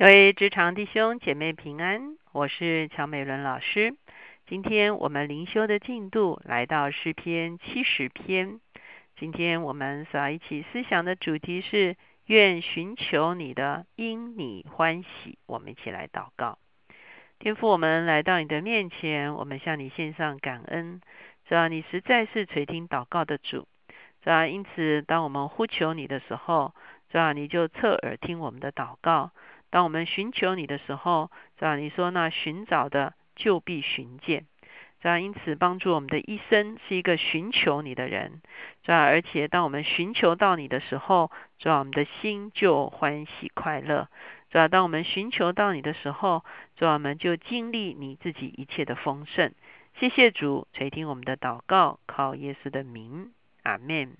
各位职场弟兄姐妹平安，我是乔美伦老师。今天我们灵修的进度来到诗篇七十篇。今天我们所要一起思想的主题是愿寻求你的，因你欢喜。我们一起来祷告。天父，我们来到你的面前，我们向你献上感恩，主要你实在是垂听祷告的主。主要因此，当我们呼求你的时候，主要你就侧耳听我们的祷告。当我们寻求你的时候，是吧？你说那寻找的就必寻见，是吧？因此帮助我们的一生是一个寻求你的人，是吧？而且当我们寻求到你的时候，是吧？我们的心就欢喜快乐，是吧？当我们寻求到你的时候，是吧？我们就经历你自己一切的丰盛。谢谢主垂听我们的祷告，靠耶稣的名，阿门。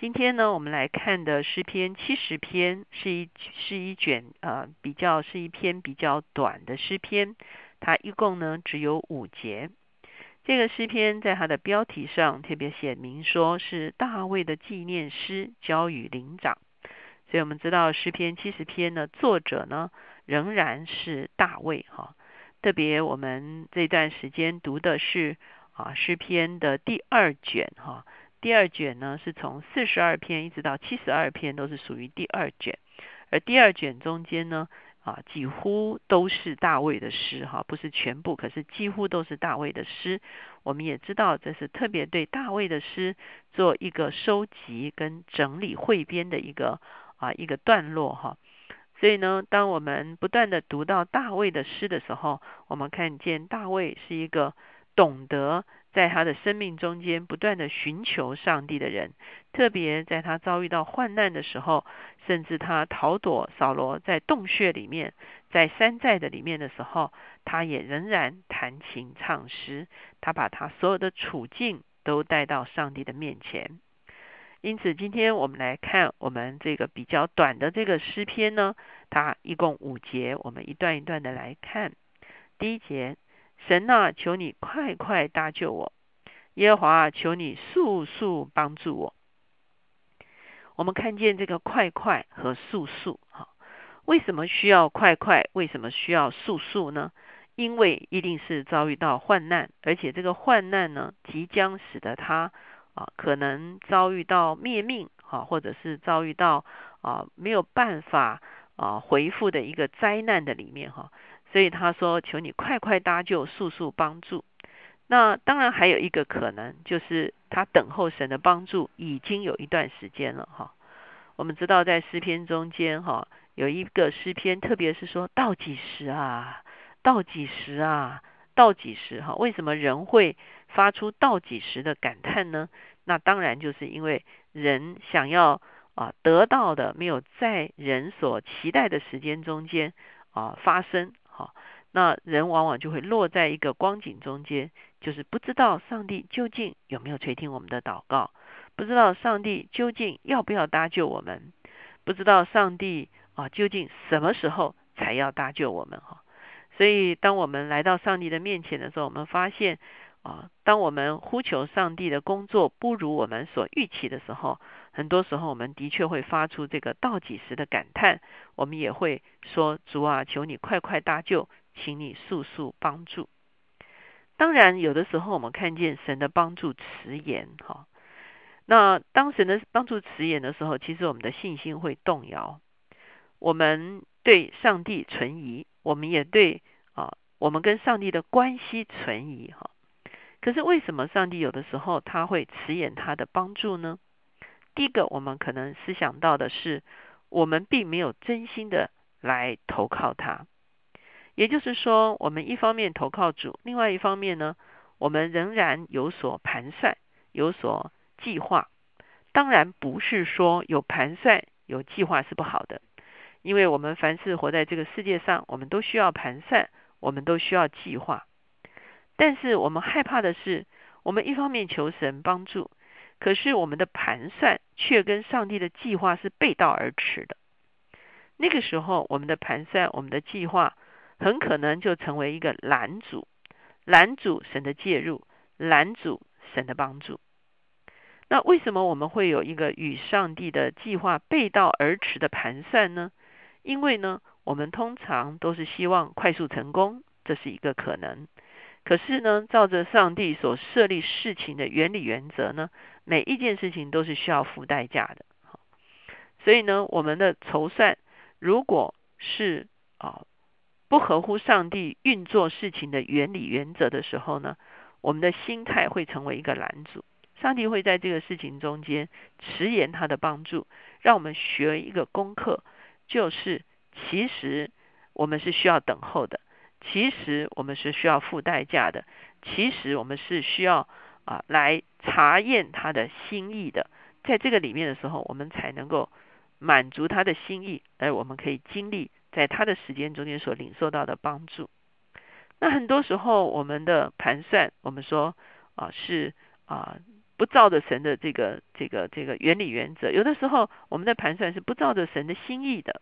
今天呢，我们来看的诗篇七十篇，是一是一卷呃比较是一篇比较短的诗篇，它一共呢只有五节。这个诗篇在它的标题上特别写明说是大卫的纪念诗，交与灵长。所以我们知道诗篇七十篇呢，作者呢仍然是大卫哈。特别我们这段时间读的是啊诗篇的第二卷哈。第二卷呢，是从四十二篇一直到七十二篇，都是属于第二卷。而第二卷中间呢，啊，几乎都是大卫的诗，哈，不是全部，可是几乎都是大卫的诗。我们也知道，这是特别对大卫的诗做一个收集跟整理汇编的一个啊一个段落，哈。所以呢，当我们不断的读到大卫的诗的时候，我们看见大卫是一个懂得。在他的生命中间不断的寻求上帝的人，特别在他遭遇到患难的时候，甚至他逃躲扫罗在洞穴里面，在山寨的里面的时候，他也仍然弹琴唱诗，他把他所有的处境都带到上帝的面前。因此，今天我们来看我们这个比较短的这个诗篇呢，它一共五节，我们一段一段的来看。第一节。神啊，求你快快搭救我！耶和华，求你速速帮助我！我们看见这个快快和速速，哈，为什么需要快快？为什么需要速速呢？因为一定是遭遇到患难，而且这个患难呢，即将使得他啊，可能遭遇到灭命，哈，或者是遭遇到啊没有办法啊回复的一个灾难的里面，哈。所以他说：“求你快快搭救，速速帮助。”那当然还有一个可能，就是他等候神的帮助已经有一段时间了。哈，我们知道在诗篇中间，哈，有一个诗篇，特别是说到几时啊？到几时啊？到几时？哈，为什么人会发出到几时的感叹呢？那当然就是因为人想要啊得到的没有在人所期待的时间中间啊发生。那人往往就会落在一个光景中间，就是不知道上帝究竟有没有垂听我们的祷告，不知道上帝究竟要不要搭救我们，不知道上帝啊究竟什么时候才要搭救我们哈。所以，当我们来到上帝的面前的时候，我们发现啊，当我们呼求上帝的工作不如我们所预期的时候，很多时候我们的确会发出这个倒计时的感叹。我们也会说：“主啊，求你快快搭救，请你速速帮助。”当然，有的时候我们看见神的帮助迟延，哈。那当神的帮助迟延的时候，其实我们的信心会动摇，我们对上帝存疑，我们也对啊，我们跟上帝的关系存疑，哈。可是为什么上帝有的时候他会迟延他的帮助呢？第一个，我们可能思想到的是，我们并没有真心的来投靠他。也就是说，我们一方面投靠主，另外一方面呢，我们仍然有所盘算、有所计划。当然，不是说有盘算、有计划是不好的，因为我们凡是活在这个世界上，我们都需要盘算，我们都需要计划。但是，我们害怕的是，我们一方面求神帮助。可是我们的盘算却跟上帝的计划是背道而驰的。那个时候，我们的盘算、我们的计划，很可能就成为一个拦阻，拦阻神的介入，拦阻神的帮助。那为什么我们会有一个与上帝的计划背道而驰的盘算呢？因为呢，我们通常都是希望快速成功，这是一个可能。可是呢，照着上帝所设立事情的原理原则呢，每一件事情都是需要付代价的。所以呢，我们的筹算如果是啊不合乎上帝运作事情的原理原则的时候呢，我们的心态会成为一个拦阻。上帝会在这个事情中间迟延他的帮助，让我们学一个功课，就是其实我们是需要等候的，其实我们是需要付代价的，其实我们是需要啊来查验他的心意的。在这个里面的时候，我们才能够满足他的心意，而我们可以经历在他的时间中间所领受到的帮助。那很多时候我们的盘算，我们说啊是啊。不照着神的这个这个这个原理原则，有的时候我们的盘算是不照着神的心意的。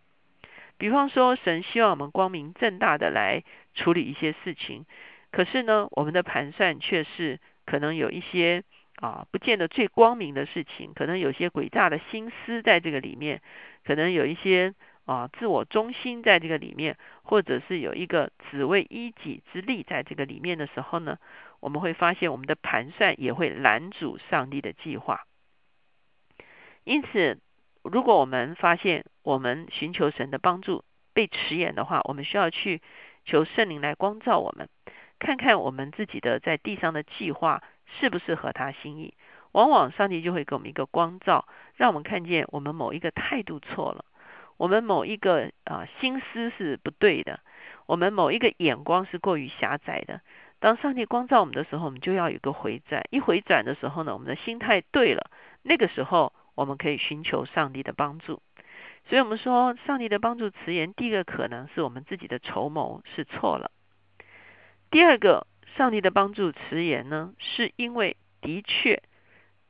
比方说，神希望我们光明正大的来处理一些事情，可是呢，我们的盘算却是可能有一些啊，不见得最光明的事情，可能有些诡诈的心思在这个里面，可能有一些啊自我中心在这个里面，或者是有一个只为一己之力在这个里面的时候呢？我们会发现，我们的盘算也会拦阻上帝的计划。因此，如果我们发现我们寻求神的帮助被迟延的话，我们需要去求圣灵来光照我们，看看我们自己的在地上的计划是不是合他心意。往往上帝就会给我们一个光照，让我们看见我们某一个态度错了，我们某一个啊心思是不对的，我们某一个眼光是过于狭窄的。当上帝光照我们的时候，我们就要有个回转。一回转的时候呢，我们的心态对了，那个时候我们可以寻求上帝的帮助。所以，我们说上帝的帮助迟延，第一个可能是我们自己的筹谋是错了；第二个，上帝的帮助迟延呢，是因为的确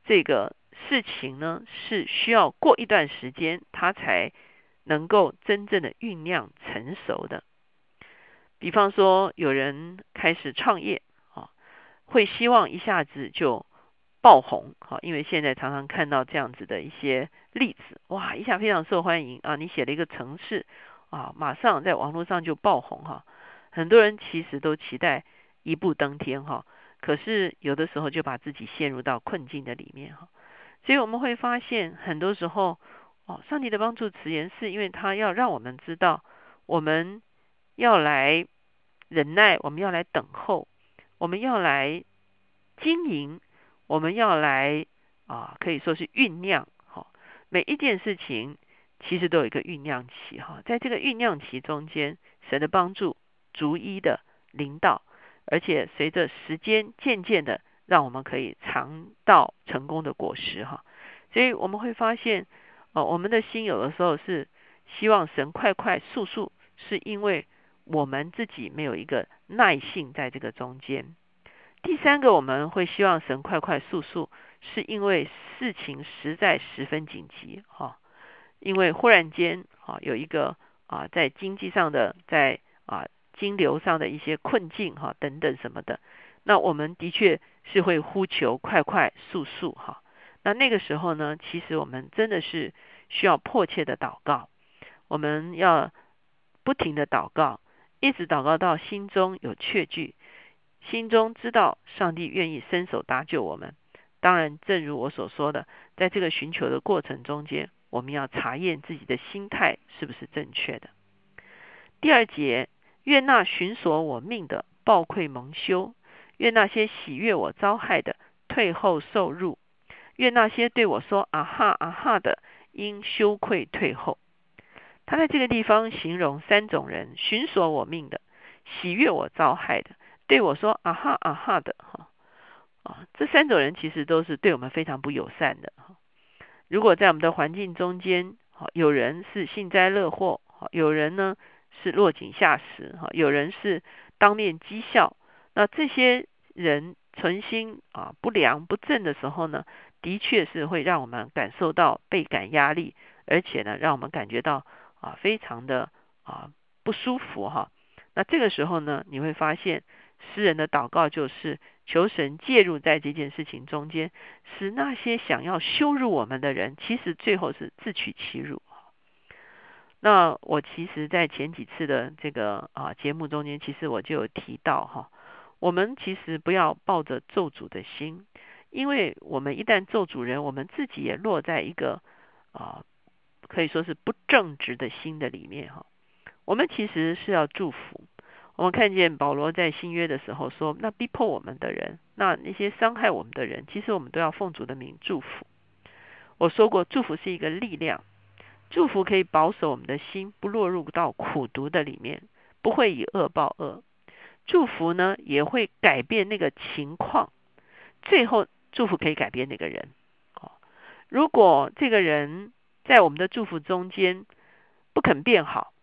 这个事情呢是需要过一段时间，它才能够真正的酝酿成熟的。比方说，有人开始创业啊，会希望一下子就爆红哈，因为现在常常看到这样子的一些例子，哇，一下非常受欢迎啊！你写了一个城市啊，马上在网络上就爆红哈。很多人其实都期待一步登天哈，可是有的时候就把自己陷入到困境的里面哈。所以我们会发现，很多时候哦，上帝的帮助词言是因为他要让我们知道我们。要来忍耐，我们要来等候，我们要来经营，我们要来啊，可以说是酝酿。哈，每一件事情其实都有一个酝酿期。哈，在这个酝酿期中间，神的帮助逐一的领导，而且随着时间渐渐的，让我们可以尝到成功的果实。哈，所以我们会发现，哦，我们的心有的时候是希望神快快速速，是因为。我们自己没有一个耐性在这个中间。第三个，我们会希望神快快速速，是因为事情实在十分紧急哈。因为忽然间啊，有一个啊，在经济上的，在啊金流上的一些困境哈等等什么的，那我们的确是会呼求快快速速哈。那那个时候呢，其实我们真的是需要迫切的祷告，我们要不停的祷告。一直祷告到心中有确据，心中知道上帝愿意伸手搭救我们。当然，正如我所说的，在这个寻求的过程中间，我们要查验自己的心态是不是正确的。第二节，愿那寻索我命的暴愧蒙羞，愿那些喜悦我遭害的退后受辱，愿那些对我说啊哈啊哈的因羞愧退后。他在这个地方形容三种人：寻索我命的、喜悦我遭害的、对我说啊哈啊哈的哈啊，这三种人其实都是对我们非常不友善的哈。如果在我们的环境中间，哈，有人是幸灾乐祸，哈，有人呢是落井下石，哈，有人是当面讥笑，那这些人存心啊不良不正的时候呢，的确是会让我们感受到倍感压力，而且呢，让我们感觉到。啊，非常的啊不舒服哈。那这个时候呢，你会发现诗人的祷告就是求神介入在这件事情中间，使那些想要羞辱我们的人，其实最后是自取其辱。那我其实，在前几次的这个啊节目中间，其实我就有提到哈，我们其实不要抱着咒诅的心，因为我们一旦咒主人，我们自己也落在一个啊可以说是不正直的心的里面哈。我们其实是要祝福。我们看见保罗在新约的时候说，那逼迫我们的人，那那些伤害我们的人，其实我们都要奉主的名祝福。我说过，祝福是一个力量，祝福可以保守我们的心不落入到苦毒的里面，不会以恶报恶。祝福呢，也会改变那个情况，最后祝福可以改变那个人。哦，如果这个人在我们的祝福中间不肯变好，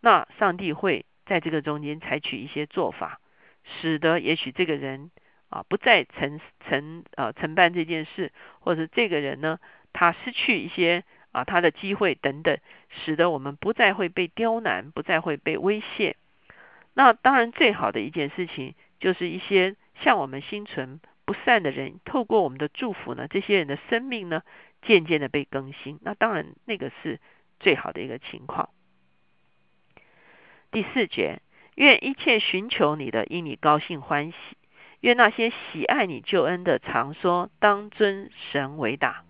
那上帝会。在这个中间采取一些做法，使得也许这个人啊不再承承呃承办这件事，或者这个人呢他失去一些啊他的机会等等，使得我们不再会被刁难，不再会被威胁。那当然最好的一件事情，就是一些向我们心存不善的人，透过我们的祝福呢，这些人的生命呢渐渐的被更新。那当然那个是最好的一个情况。第四节，愿一切寻求你的，因你高兴欢喜；愿那些喜爱你救恩的，常说当尊神为大。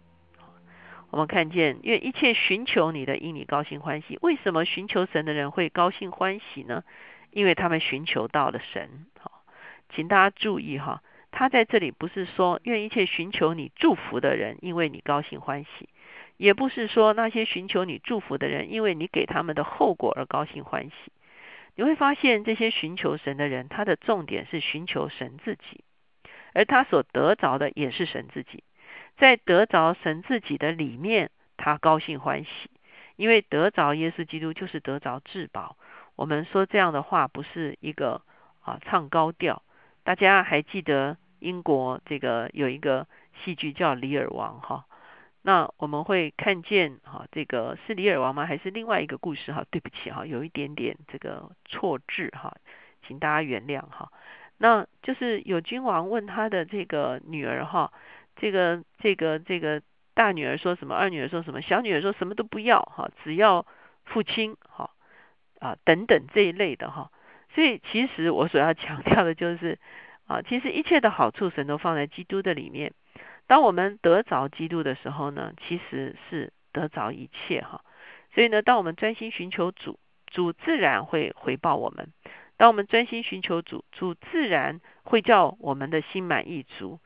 我们看见，愿一切寻求你的，因你高兴欢喜。为什么寻求神的人会高兴欢喜呢？因为他们寻求到了神。好，请大家注意哈，他在这里不是说愿一切寻求你祝福的人，因为你高兴欢喜；也不是说那些寻求你祝福的人，因为你给他们的后果而高兴欢喜。你会发现，这些寻求神的人，他的重点是寻求神自己，而他所得着的也是神自己。在得着神自己的里面，他高兴欢喜，因为得着耶稣基督就是得着至宝。我们说这样的话，不是一个啊唱高调。大家还记得英国这个有一个戏剧叫《李尔王》哈？那我们会看见哈，这个是李尔王吗？还是另外一个故事哈？对不起哈，有一点点这个错字哈，请大家原谅哈。那就是有君王问他的这个女儿哈，这个这个这个大女儿说什么？二女儿说什么？小女儿说什么都不要哈，只要父亲哈啊等等这一类的哈。所以其实我所要强调的就是啊，其实一切的好处神都放在基督的里面。当我们得着基督的时候呢，其实是得着一切哈。所以呢，当我们专心寻求主，主自然会回报我们；当我们专心寻求主，主自然会叫我们的心满意足。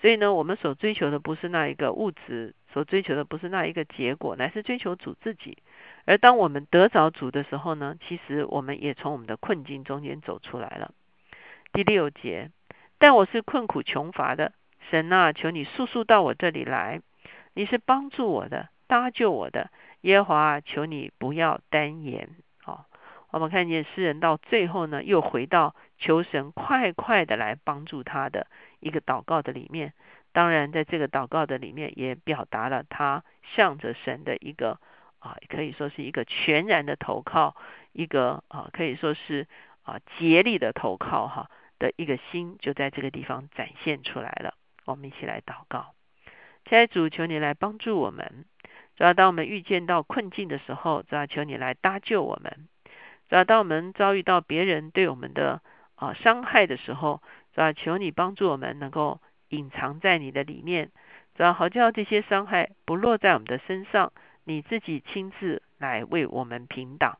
所以呢，我们所追求的不是那一个物质，所追求的不是那一个结果，乃是追求主自己。而当我们得着主的时候呢，其实我们也从我们的困境中间走出来了。第六节，但我是困苦穷乏的。神啊，求你速速到我这里来！你是帮助我的、搭救我的。耶和华，求你不要单言。我们看见诗人到最后呢，又回到求神快快的来帮助他的一个祷告的里面。当然，在这个祷告的里面，也表达了他向着神的一个啊，可以说是一个全然的投靠，一个啊，可以说是啊竭力的投靠哈的一个心，就在这个地方展现出来了。我们一起来祷告，亲爱主，求你来帮助我们。主要当我们遇见到困境的时候，主要求你来搭救我们。主要当我们遭遇到别人对我们的啊伤害的时候，主要求你帮助我们能够隐藏在你的里面。主要好叫这些伤害不落在我们的身上，你自己亲自来为我们平挡。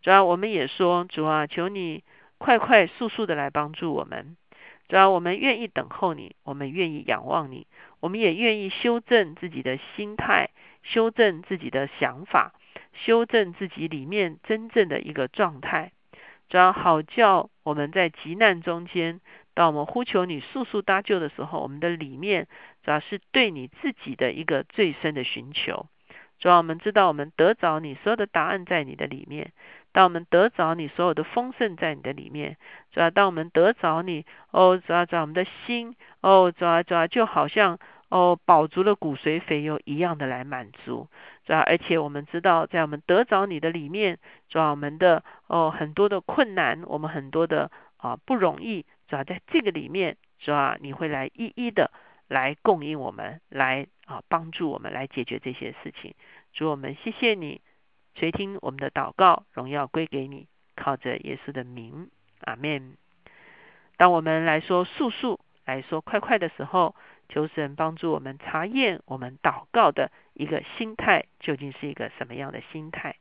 主要我们也说，主啊，求你快快速速的来帮助我们。主要我们愿意等候你，我们愿意仰望你，我们也愿意修正自己的心态，修正自己的想法，修正自己里面真正的一个状态。主要好叫我们在急难中间，当我们呼求你速速搭救的时候，我们的里面主要是对你自己的一个最深的寻求。主要我们知道，我们得着你所有的答案在你的里面。当我们得着你所有的丰盛在你的里面，主要当我们得着你，哦，主要在我们的心，哦，主要主要就好像哦饱足了骨髓肥油一样的来满足，主要而且我们知道，在我们得着你的里面，主要我们的哦很多的困难，我们很多的啊不容易，主要在这个里面，主要你会来一一的来供应我们，来啊帮助我们来解决这些事情。主我们谢谢你。垂听我们的祷告，荣耀归给你，靠着耶稣的名，阿门。当我们来说速速，来说快快的时候，求神帮助我们查验我们祷告的一个心态究竟是一个什么样的心态。